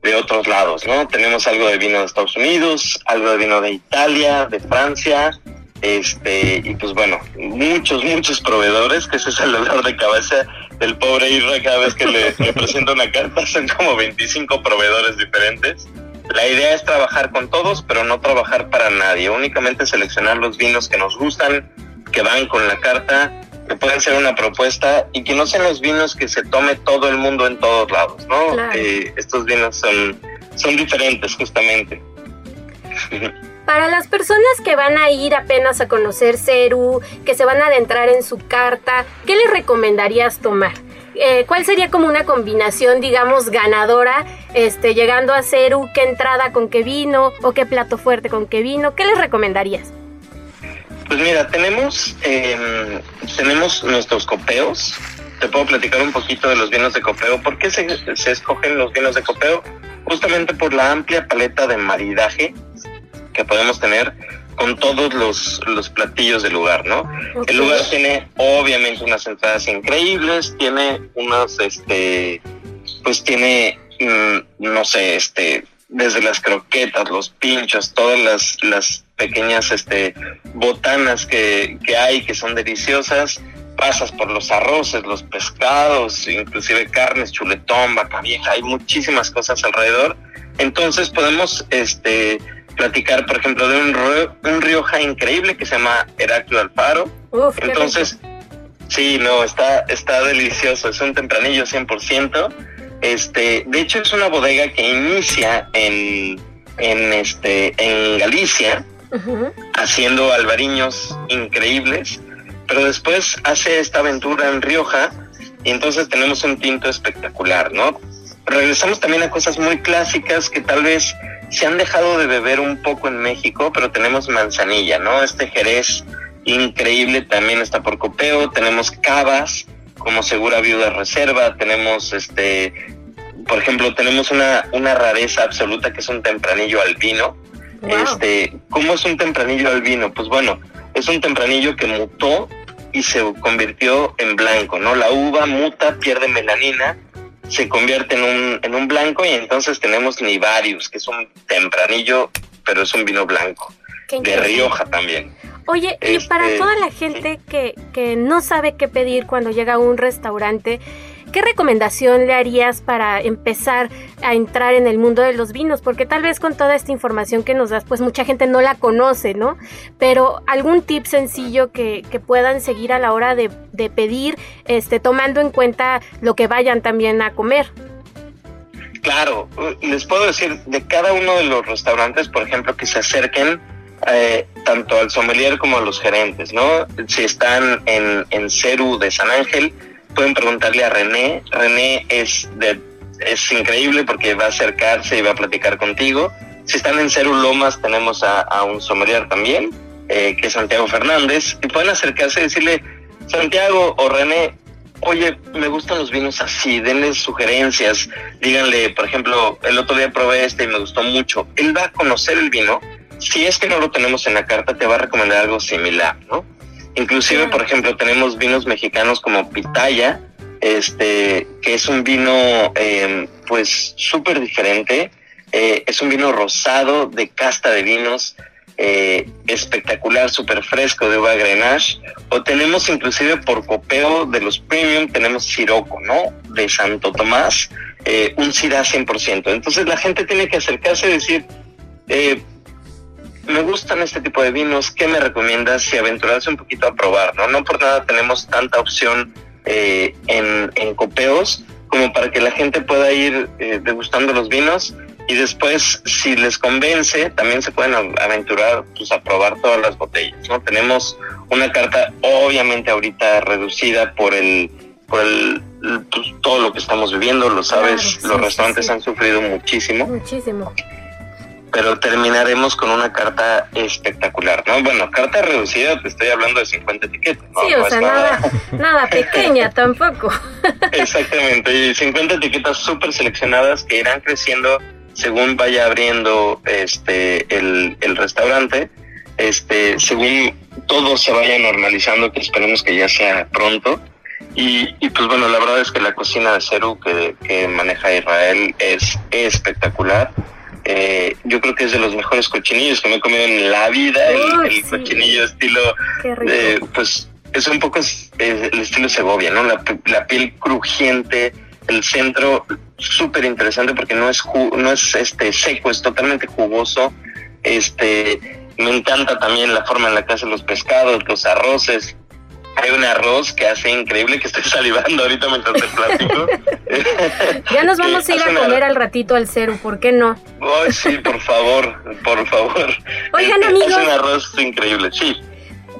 de otros lados, ¿no? Tenemos algo de vino de Estados Unidos, algo de vino de Italia, de Francia, este, y pues bueno, muchos, muchos proveedores, que ese es el dolor de cabeza del pobre Irra cada vez que le, le presento una carta, son como 25 proveedores diferentes. La idea es trabajar con todos, pero no trabajar para nadie, únicamente seleccionar los vinos que nos gustan, que van con la carta, que pueden ser una propuesta y que no sean los vinos que se tome todo el mundo en todos lados, ¿no? Eh, estos vinos son, son diferentes justamente. Para las personas que van a ir apenas a conocer Ceru, que se van a adentrar en su carta, ¿qué les recomendarías tomar? Eh, ¿cuál sería como una combinación, digamos, ganadora, este, llegando a Ceru? ¿Qué entrada con qué vino o qué plato fuerte con qué vino? ¿Qué les recomendarías? Pues mira, tenemos, em, tenemos nuestros copeos. Te puedo platicar un poquito de los vinos de copeo. ¿Por qué se, se escogen los vinos de copeo? Justamente por la amplia paleta de maridaje que podemos tener con todos los, los platillos del lugar, ¿no? El lugar tiene obviamente unas entradas increíbles, tiene unas, este, pues tiene, mm, no sé, este, desde las croquetas, los pinchos, todas las, las pequeñas, este, botanas que, que hay que son deliciosas, pasas por los arroces, los pescados, inclusive carnes, chuletón, vaca vieja, hay muchísimas cosas alrededor. Entonces podemos, este, platicar, por ejemplo, de un, un Rioja increíble que se llama Heraclio Alfaro. Entonces, sí, no, está, está delicioso, es un tempranillo 100%. Este, de hecho, es una bodega que inicia en, en, este, en Galicia, haciendo albariños increíbles, pero después hace esta aventura en Rioja y entonces tenemos un tinto espectacular, ¿no? Regresamos también a cosas muy clásicas que tal vez se han dejado de beber un poco en México, pero tenemos manzanilla, ¿no? Este Jerez increíble también está por copeo, tenemos cavas como segura viuda reserva, tenemos este, por ejemplo, tenemos una, una rareza absoluta que es un tempranillo albino. Este, ¿cómo es un tempranillo albino? Pues bueno, es un tempranillo que mutó y se convirtió en blanco, ¿no? La uva muta, pierde melanina se convierte en un, en un blanco y entonces tenemos Nivarius, que es un tempranillo pero es un vino blanco, de Rioja también. Oye, y para este, toda la gente que, que no sabe qué pedir cuando llega a un restaurante, ¿qué recomendación le harías para empezar a entrar en el mundo de los vinos? Porque tal vez con toda esta información que nos das, pues mucha gente no la conoce, ¿no? Pero algún tip sencillo que, que puedan seguir a la hora de, de pedir, este, tomando en cuenta lo que vayan también a comer. Claro, les puedo decir de cada uno de los restaurantes, por ejemplo, que se acerquen eh, tanto al sommelier como a los gerentes, ¿no? Si están en, en CERU de San Ángel, pueden preguntarle a René. René es, de, es increíble porque va a acercarse y va a platicar contigo. Si están en CERU Lomas, tenemos a, un sommelier también, eh, que es Santiago Fernández, y pueden acercarse y decirle, Santiago o René, oye, me gustan los vinos así, denle sugerencias, díganle, por ejemplo, el otro día probé este y me gustó mucho. Él va a conocer el vino si es que no lo tenemos en la carta, te va a recomendar algo similar, ¿no? Inclusive, por ejemplo, tenemos vinos mexicanos como Pitaya, este, que es un vino, em, pues, súper diferente. Eh, es un vino rosado de casta de vinos, eh, espectacular, súper fresco de uva Grenache. O tenemos inclusive por copeo de los premium, tenemos Siroco, ¿no? De Santo Tomás, eh, un Syrah 100%. Entonces la gente tiene que acercarse y decir, me gustan este tipo de vinos, ¿qué me recomiendas si aventurarse un poquito a probar? No, no por nada tenemos tanta opción eh, en, en, copeos como para que la gente pueda ir eh, degustando los vinos y después si les convence también se pueden aventurar pues, a probar todas las botellas. ¿no? Tenemos una carta obviamente ahorita reducida por el por el, pues, todo lo que estamos viviendo, lo sabes, los restaurantes han sufrido muchísimo. Muchísimo pero terminaremos con una carta espectacular, ¿no? Bueno, carta reducida, te estoy hablando de 50 etiquetas. ¿no? Sí, o sea, nada, nada pequeña tampoco. Exactamente, y 50 etiquetas súper seleccionadas que irán creciendo según vaya abriendo este el, el restaurante, este según todo se vaya normalizando, que esperemos que ya sea pronto. Y, y, pues bueno, la verdad es que la cocina de Ceru que, que maneja Israel es espectacular. Eh, yo creo que es de los mejores cochinillos que me he comido en la vida. el, cochinillo estilo, eh, pues es un poco el estilo Segovia, ¿no? La, piel crujiente, el centro súper interesante porque no es no es este seco, es totalmente jugoso. Este, me encanta también la forma en la que hacen los pescados, los arroces, hay un arroz que hace increíble que estoy salivando ahorita mientras te platico. ya nos vamos a ir a comer al ratito al cero, ¿por qué no? Ay, sí, por favor, por favor. Oigan, amigos. Es un arroz increíble, sí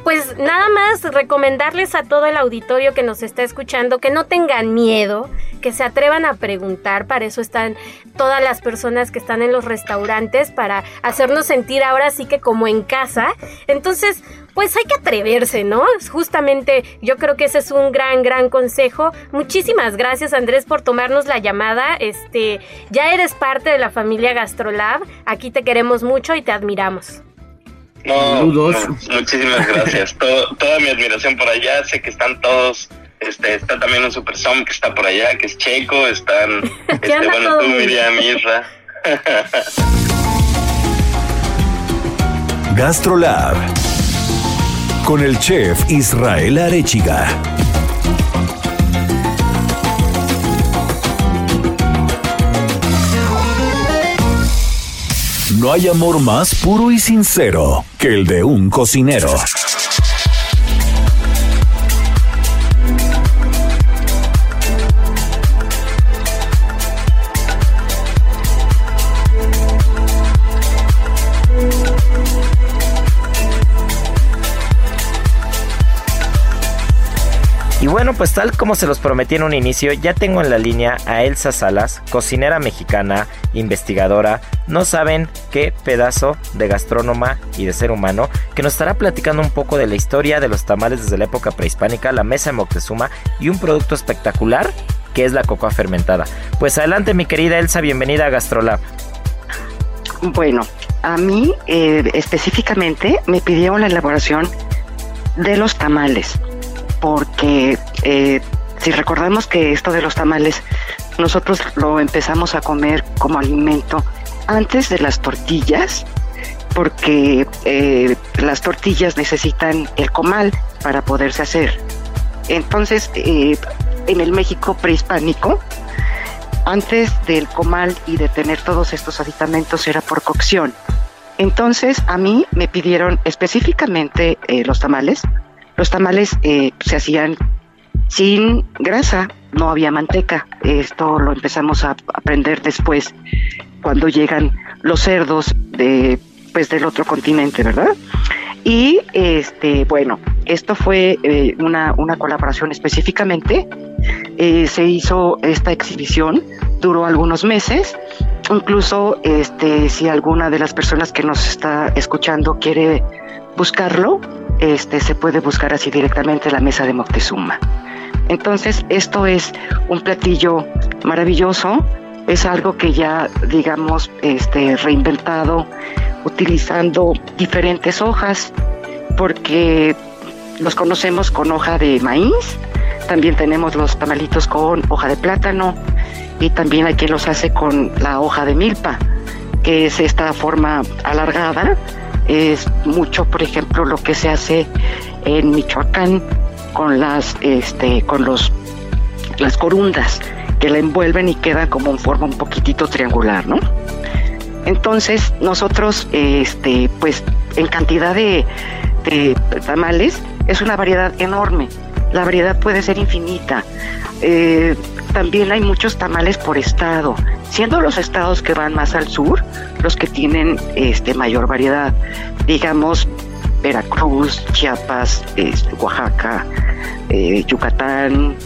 pues nada más recomendarles a todo el auditorio que nos está escuchando que no tengan miedo, que se atrevan a preguntar, para eso están todas las personas que están en los restaurantes, para hacernos sentir ahora sí que como en casa. Entonces, pues hay que atreverse, ¿no? Justamente yo creo que ese es un gran, gran consejo. Muchísimas gracias Andrés por tomarnos la llamada. Este, ya eres parte de la familia Gastrolab. Aquí te queremos mucho y te admiramos. No, muchísimas gracias. toda mi admiración por allá. Sé que están todos. Este, está también un Super Som que está por allá, que es Checo. Están, este, bueno, tú, Miriam, Isra. Gastrolab con el chef Israel Arechiga. No hay amor más puro y sincero que el de un cocinero. Y bueno, pues tal como se los prometí en un inicio, ya tengo en la línea a Elsa Salas, cocinera mexicana, investigadora, no saben qué pedazo de gastrónoma y de ser humano, que nos estará platicando un poco de la historia de los tamales desde la época prehispánica, la mesa de Moctezuma y un producto espectacular que es la cocoa fermentada. Pues adelante mi querida Elsa, bienvenida a Gastrolab. Bueno, a mí eh, específicamente me pidieron la elaboración de los tamales porque eh, si recordamos que esto de los tamales, nosotros lo empezamos a comer como alimento antes de las tortillas porque eh, las tortillas necesitan el comal para poderse hacer. Entonces, eh, en el México prehispánico, antes del comal y de tener todos estos aditamentos era por cocción. Entonces, a mí me pidieron específicamente los tamales. Los tamales se hacían sin grasa, no había manteca. Esto lo empezamos a aprender después cuando llegan los cerdos de pues del otro continente, ¿verdad? Y este, bueno, esto fue eh, una, una, colaboración específicamente. Eh, se hizo esta exhibición, duró algunos meses. Incluso este, si alguna de las personas que nos está escuchando quiere buscarlo, este, se puede buscar así directamente en la mesa de Moctezuma. Entonces, esto es un platillo maravilloso, es algo que ya, digamos, este, reinventado, utilizando diferentes hojas, porque los conocemos con hoja de maíz, también tenemos los tamalitos con hoja de plátano y también quien los hace con la hoja de milpa, que es esta forma alargada. Es mucho, por ejemplo, lo que se hace en Michoacán con las, este, con los, las corundas que la envuelven y queda como en forma un poquitito triangular, ¿no? Entonces nosotros, este, pues en cantidad de, tamales es una variedad enorme. La variedad puede ser infinita. Eh, también hay muchos tamales por estado, siendo los estados que van más al sur los que tienen este mayor variedad. Digamos Veracruz, Chiapas, este, Oaxaca, eh, Yucatán,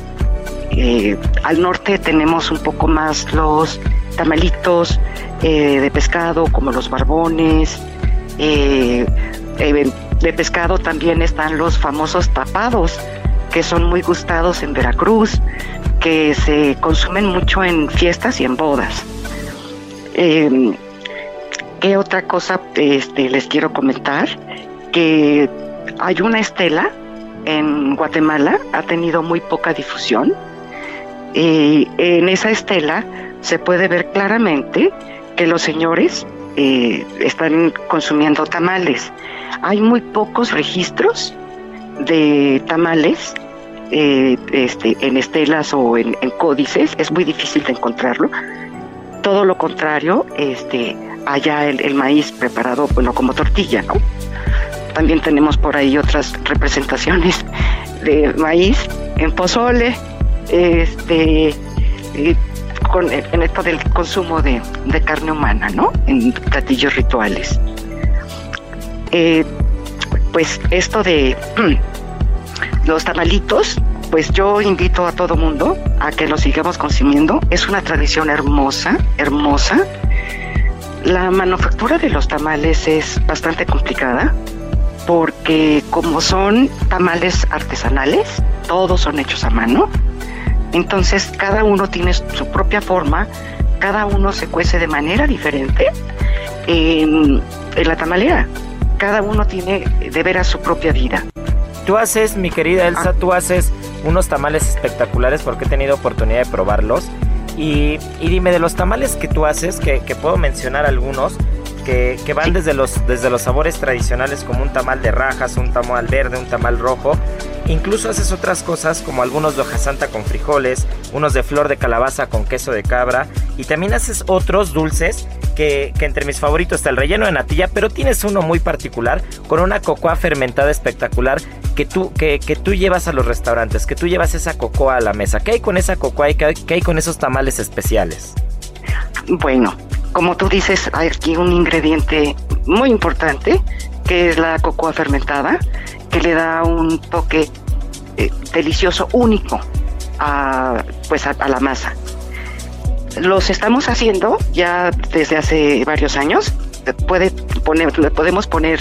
eh, al norte tenemos un poco más los tamalitos de pescado, como los barbones. De pescado también están los famosos tapados, que son muy gustados en Veracruz, que se consumen mucho en fiestas y en bodas. Em, ¿Qué otra cosa este, les quiero comentar? Que hay una estela en Guatemala, ha tenido muy poca difusión, y en esa estela se puede ver claramente que los señores eh, están consumiendo tamales. Hay muy pocos registros de tamales eh, este, en estelas o en, códices, es muy difícil de encontrarlo. Todo lo contrario, este, allá el, maíz preparado, bueno, como tortilla. También tenemos por ahí otras representaciones de maíz en pozole, este, con, en esto del consumo de, carne humana, ¿no? En platillos rituales. Eh, pues esto de los tamalitos, pues yo invito a todo mundo a que lo sigamos consumiendo. Es una tradición hermosa, hermosa. La manufactura de los tamales es bastante complicada porque como son tamales artesanales, todos son hechos a mano, entonces cada uno tiene su propia forma, cada uno se cuece de manera diferente en, la tamalera. Cada uno tiene de veras su propia vida. Tú haces, mi querida Elsa, ah. tú haces unos tamales espectaculares porque he tenido oportunidad de probarlos. Y, dime, de los tamales que tú haces, que, puedo mencionar algunos, que, van desde, los, desde los sabores tradicionales como un tamal de rajas, un tamal verde, un tamal rojo, Incluso haces otras cosas como algunos de hoja santa con frijoles, unos de flor de calabaza con queso de cabra y también haces otros dulces que, entre mis favoritos está el relleno de natilla, pero tienes uno muy particular con una cocoa fermentada espectacular que tú, que, tú llevas a los restaurantes, que tú llevas esa cocoa a la mesa. ¿Qué hay con esa cocoa y qué hay con esos tamales especiales? Bueno, como tú dices, hay aquí un ingrediente muy importante que es la cocoa fermentada que le da un toque eh, delicioso, único a, pues a, la masa. Los estamos haciendo ya desde hace varios años. Puede poner, podemos poner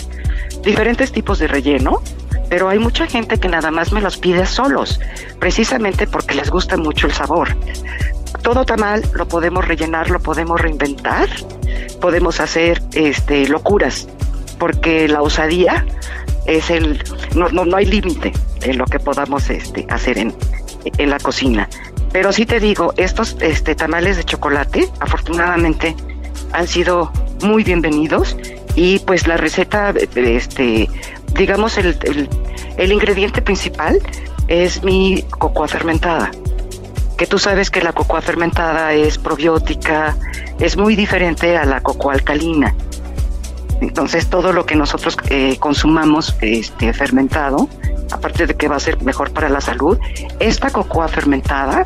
diferentes tipos de relleno, pero hay mucha gente que nada más me los pide solos, precisamente porque les gusta mucho el sabor. Todo tamal lo podemos rellenar, lo podemos reinventar, podemos hacer este locuras, porque la osadía es el no, no, no hay límite en lo que podamos este, hacer en, en la cocina. Pero sí te digo, estos este, tamales de chocolate, afortunadamente, han sido muy bienvenidos Y pues la receta, este, digamos, el, el, ingrediente principal es mi cocoa fermentada. Que tú sabes que la cocoa fermentada es probiótica, es muy diferente a la cocoa alcalina. Entonces todo lo que nosotros eh, consumamos este, fermentado, aparte de que va a ser mejor para la salud, esta cocoa fermentada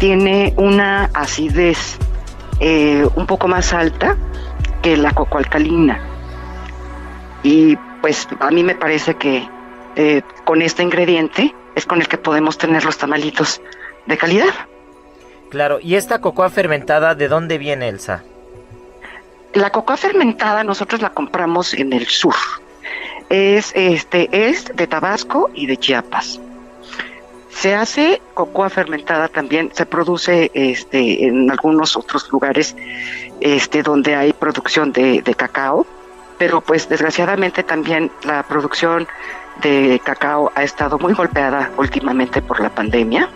tiene una acidez eh, un poco más alta que la cocoa alcalina. Y pues a mí me parece que eh, con este ingrediente es con el que podemos tener los tamalitos de calidad. Claro, ¿y esta cocoa fermentada de dónde viene, Elsa? La cocoa fermentada nosotros la compramos en el sur. Es, este, es de Tabasco y de Chiapas. Se hace cocoa fermentada también, se produce este, en algunos otros lugares este, donde hay producción de, de cacao, pero pues desgraciadamente también la producción de cacao ha estado muy golpeada últimamente por la pandemia,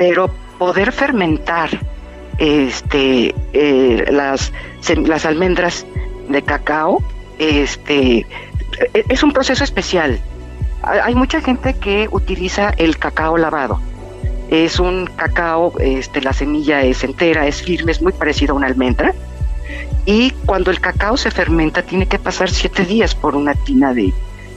pero poder fermentar este, eh, las, almendras de cacao, este, e, es un proceso especial. Hay mucha gente que utiliza el cacao lavado. Es un cacao, este, la semilla es entera, es firme, es muy parecido a una almendra. Y cuando el cacao se fermenta, tiene que pasar siete días por una tina de,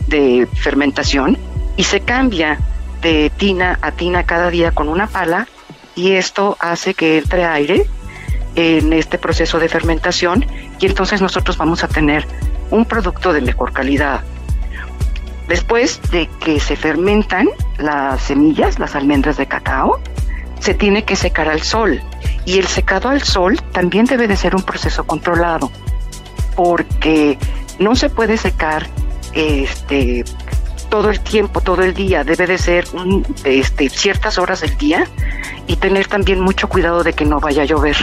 de fermentación y se cambia de tina a tina cada día con una pala y esto hace que entre aire en este proceso de fermentación y entonces nosotros vamos a tener un producto de mejor calidad. Después de que se fermentan las semillas, las almendras de cacao, se tiene que secar al sol y el secado al sol también debe de ser un proceso controlado porque no se puede secar este todo el tiempo, todo el día, debe de ser este, ciertas horas del día y tener también mucho cuidado de que no vaya a llover.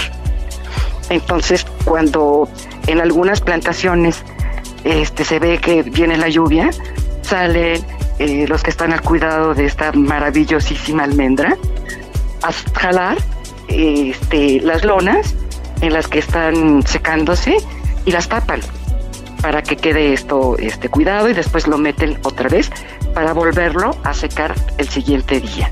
Entonces, cuando en algunas plantaciones este, se ve que viene la lluvia, salen eh, los que están al cuidado de esta maravillosísima almendra a jalar este, las lonas en las que están secándose y las tapan para que quede esto este, cuidado y después lo meten otra vez para volverlo a secar el siguiente día.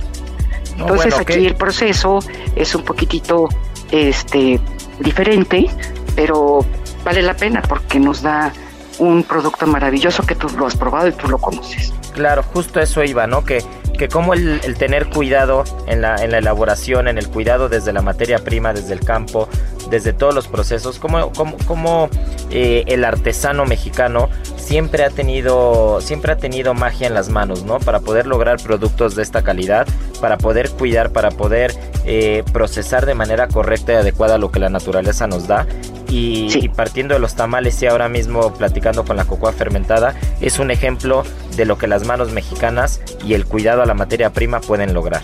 Entonces aquí el proceso es un poquitito este, diferente, pero vale la pena porque nos da un producto maravilloso que tú lo has probado y tú lo conoces. Claro, justo eso iba, ¿no? Que, que como el, tener cuidado en la, en la elaboración, en el cuidado desde la materia prima, desde el campo, desde todos los procesos, como eh, el artesano mexicano siempre ha tenido siempre ha tenido magia en las manos, ¿no? Para poder lograr productos de esta calidad, para poder cuidar, para poder eh, procesar de manera correcta y adecuada lo que la naturaleza nos da. Y, partiendo de los tamales y ahora mismo platicando con la cocoa fermentada, es un ejemplo de lo que las manos mexicanas y el cuidado a la materia prima pueden lograr.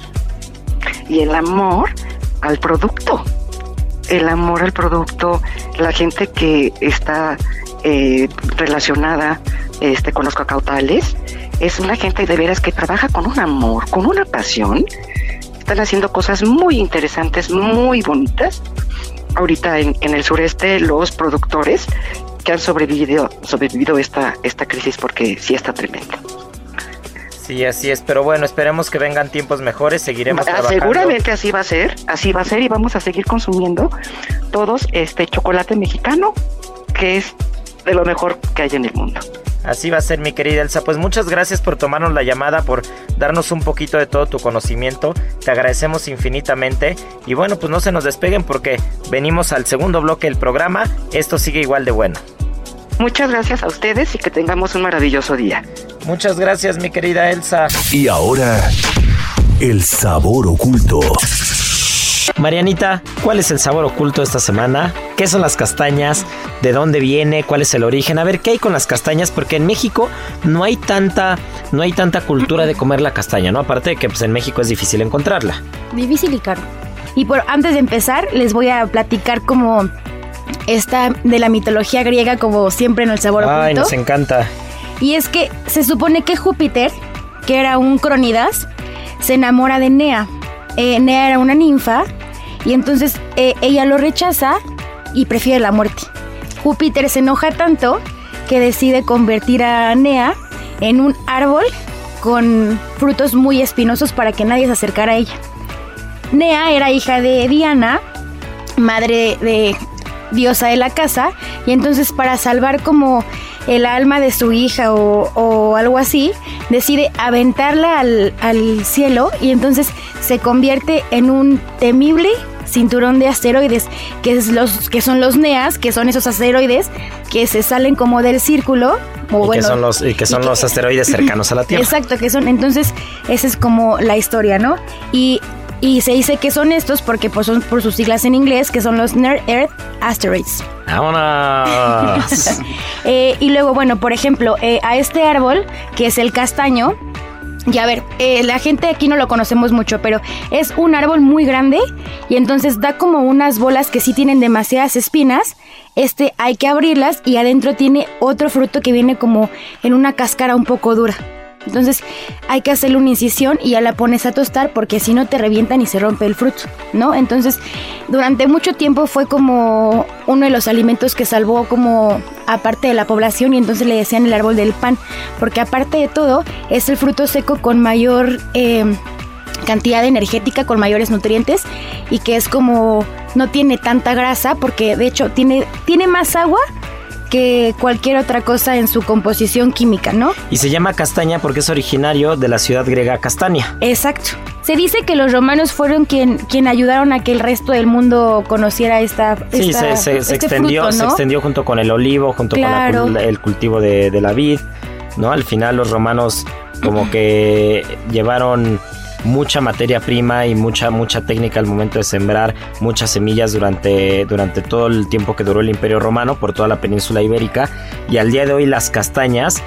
Y el amor al producto el amor al producto, la gente que está eh, relacionada este, con los cacautales, es una gente de veras que trabaja con un amor, con una pasión. Están haciendo cosas muy interesantes, muy bonitas. Ahorita en, en el sureste, los productores que han sobrevivido, sobrevivido esta, esta crisis porque sí está tremendo. Sí, así es, pero bueno, esperemos que vengan tiempos mejores, seguiremos ah, trabajando. Seguramente así va a ser, así va a ser y vamos a seguir consumiendo todos este chocolate mexicano, que es de lo mejor que hay en el mundo. Así va a ser, mi querida Elsa. Pues muchas gracias por tomarnos la llamada, por darnos un poquito de todo tu conocimiento. Te agradecemos infinitamente. Y bueno, pues no se nos despeguen porque venimos al segundo bloque del programa. Esto sigue igual de bueno. Muchas gracias a ustedes y que tengamos un maravilloso día. Muchas gracias, mi querida Elsa. Y ahora, el sabor oculto. Marianita, ¿cuál es el sabor oculto esta semana? ¿Qué son las castañas? ¿De dónde viene? ¿Cuál es el origen? A ver, ¿qué hay con las castañas? Porque en México no hay tanta, no hay tanta cultura de comer la castaña, ¿no? Aparte de que pues, en México es difícil encontrarla. Difícil y caro. Y por antes de empezar, les voy a platicar como esta de la mitología griega como siempre en el sabor oculto. Ay, nos encanta. Y es que se supone que Júpiter, que era un cronidas, se enamora de Nea. Eh, Nea era una ninfa y entonces eh, ella lo rechaza y prefiere la muerte. Júpiter se enoja tanto que decide convertir a Nea en un árbol con frutos muy espinosos para que nadie se acercara a ella. Nea era hija de Diana, madre de diosa de la casa, y entonces para salvar como el alma de su hija o, algo así, decide aventarla al, al cielo y entonces se convierte en un temible cinturón de asteroides, que, es los, que son los NEAS, que son esos asteroides que se salen como del círculo. O y, que son los, y que son los asteroides cercanos a la Tierra. Exacto, que son, entonces esa es como la historia, ¿no? Y y se dice que son estos porque pues, son por sus siglas en inglés, que son los Near Earth Asteroids. ¡Vámonos! Eh, y luego, bueno, por ejemplo, eh, a este árbol, que es el castaño, y a ver, eh, la gente aquí no lo conocemos mucho, pero es un árbol muy grande y entonces da como unas bolas que sí tienen demasiadas espinas. Este hay que abrirlas y adentro tiene otro fruto que viene como en una cáscara un poco dura. Entonces hay que hacerle una incisión y ya la pones a tostar porque si no te revientan y se rompe el fruto, ¿no? Entonces durante mucho tiempo fue como uno de los alimentos que salvó como aparte de la población y entonces le decían el árbol del pan porque aparte de todo es el fruto seco con mayor eh, cantidad energética, con mayores nutrientes y que es como no tiene tanta grasa porque de hecho tiene, tiene más agua que cualquier otra cosa en su composición química, ¿no? Y se llama castaña porque es originario de la ciudad griega Castania. Exacto. Se dice que los romanos fueron quien, quien ayudaron a que el resto del mundo conociera esta. Sí, se, este extendió, se extendió junto con el olivo, junto con el cultivo de, de la vid. ¿no? Al final los romanos como que llevaron mucha materia prima y mucha, mucha técnica al momento de sembrar muchas semillas durante, durante todo el tiempo que duró el Imperio Romano por toda la península ibérica. Y al día de hoy las castañas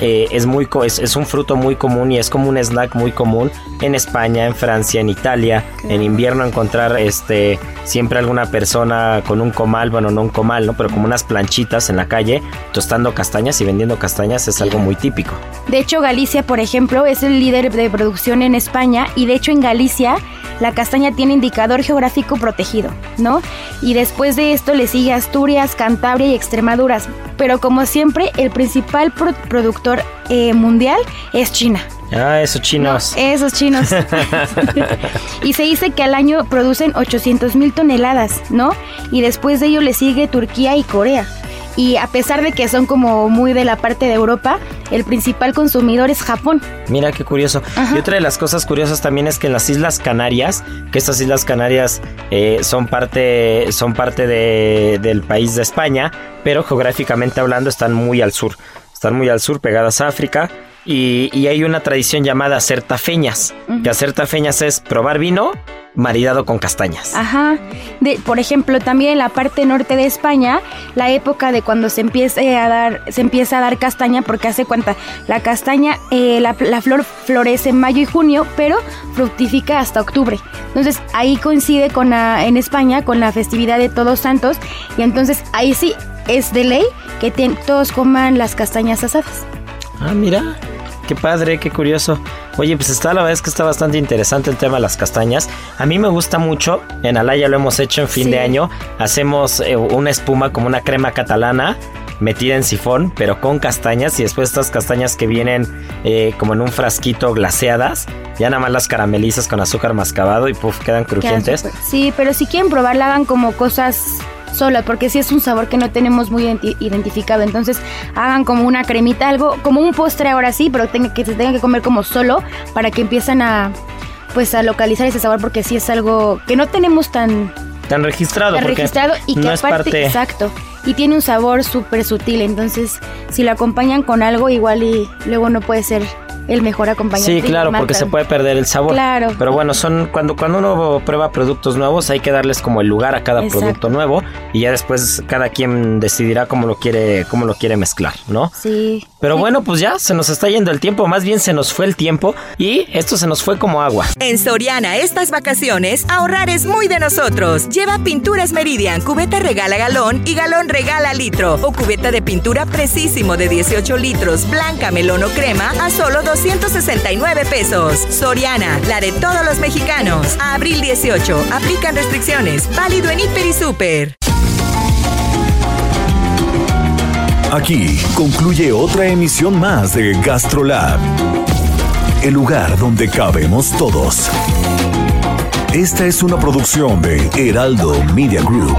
eh, es, muy, es, es, un fruto muy común y es como un snack muy común en España, en Francia, en Italia. En invierno encontrar este, siempre alguna persona con un comal, bueno, no un comal, ¿no? pero como unas planchitas en la calle tostando castañas y vendiendo castañas es algo muy típico. De hecho, Galicia, por ejemplo, es el líder de producción en España y de hecho en Galicia la castaña tiene indicador geográfico protegido, ¿no? Y después de esto le sigue Asturias, Cantabria y Extremadura. Pero como siempre, el principal productor eh, mundial es China. Ah, esos chinos. esos chinos. y se dice que al año producen 800 mil toneladas, ¿no? Y después de ello le sigue Turquía y Corea y a pesar de que son como muy de la parte de Europa, el principal consumidor es Japón. Mira qué curioso. Y otra de las cosas curiosas también es que en las Islas Canarias, que estas Islas Canarias eh, son parte, son parte de, del país de España, pero geográficamente hablando están muy al sur. Están muy al sur, pegadas a África. Y, y hay una tradición llamada hacer tafeñas. Que hacer tafeñas es probar vino maridado con castañas. Ajá. De, por ejemplo, también en la parte norte de España, la época de cuando se empieza a dar, se empieza a dar castaña, porque hace cuenta, la castaña, eh, la, flor florece en mayo y junio, pero fructifica hasta octubre. Entonces ahí coincide con la, en España con la festividad de Todos Santos, y entonces ahí sí es de ley que todos coman las castañas asadas. Ah, mira. Qué padre, qué curioso. Oye, pues está, la verdad es que está bastante interesante el tema de las castañas. A mí me gusta mucho. En Alaya lo hemos hecho en fin de año. Hacemos eh, una espuma como una crema catalana metida en sifón, pero con castañas y después estas castañas que vienen eh, como en un frasquito glaseadas, ya nada más las caramelizas con azúcar mascabado y puff, quedan crujientes. Sí, pero si quieren probarla hagan como cosas sola, porque si es un sabor que no tenemos muy identificado. Entonces hagan como una cremita, algo como un postre ahora sí, pero tenga, que se tenga que comer como solo para que empiecen a pues a localizar ese sabor porque sí es algo que no tenemos tan tan registrado tan registrado y que aparte exacto y tiene un sabor súper sutil entonces si lo acompañan con algo igual y luego no puede ser el mejor acompañante. Sí, claro, porque se puede perder el sabor. Claro. Pero bueno, son cuando, cuando uno prueba productos nuevos hay que darles como el lugar a cada producto nuevo y ya después cada quien decidirá cómo lo quiere, cómo lo quiere mezclar, ¿no? Sí. Pero bueno, pues ya se nos está yendo el tiempo, más bien se nos fue el tiempo y esto se nos fue como agua. En Soriana, estas vacaciones, ahorrar es muy de nosotros. Lleva pinturas Meridian, cubeta regala galón y galón regala litro. O cubeta de pintura precisísimo de 18 litros, blanca, melón o crema a solo 269 pesos. Soriana, la de todos los mexicanos. Abril 18, aplican restricciones. Válido en Hiper y Super. Aquí concluye otra emisión más de GastroLab, el lugar donde cabemos todos. Esta es una producción de Heraldo Media Group.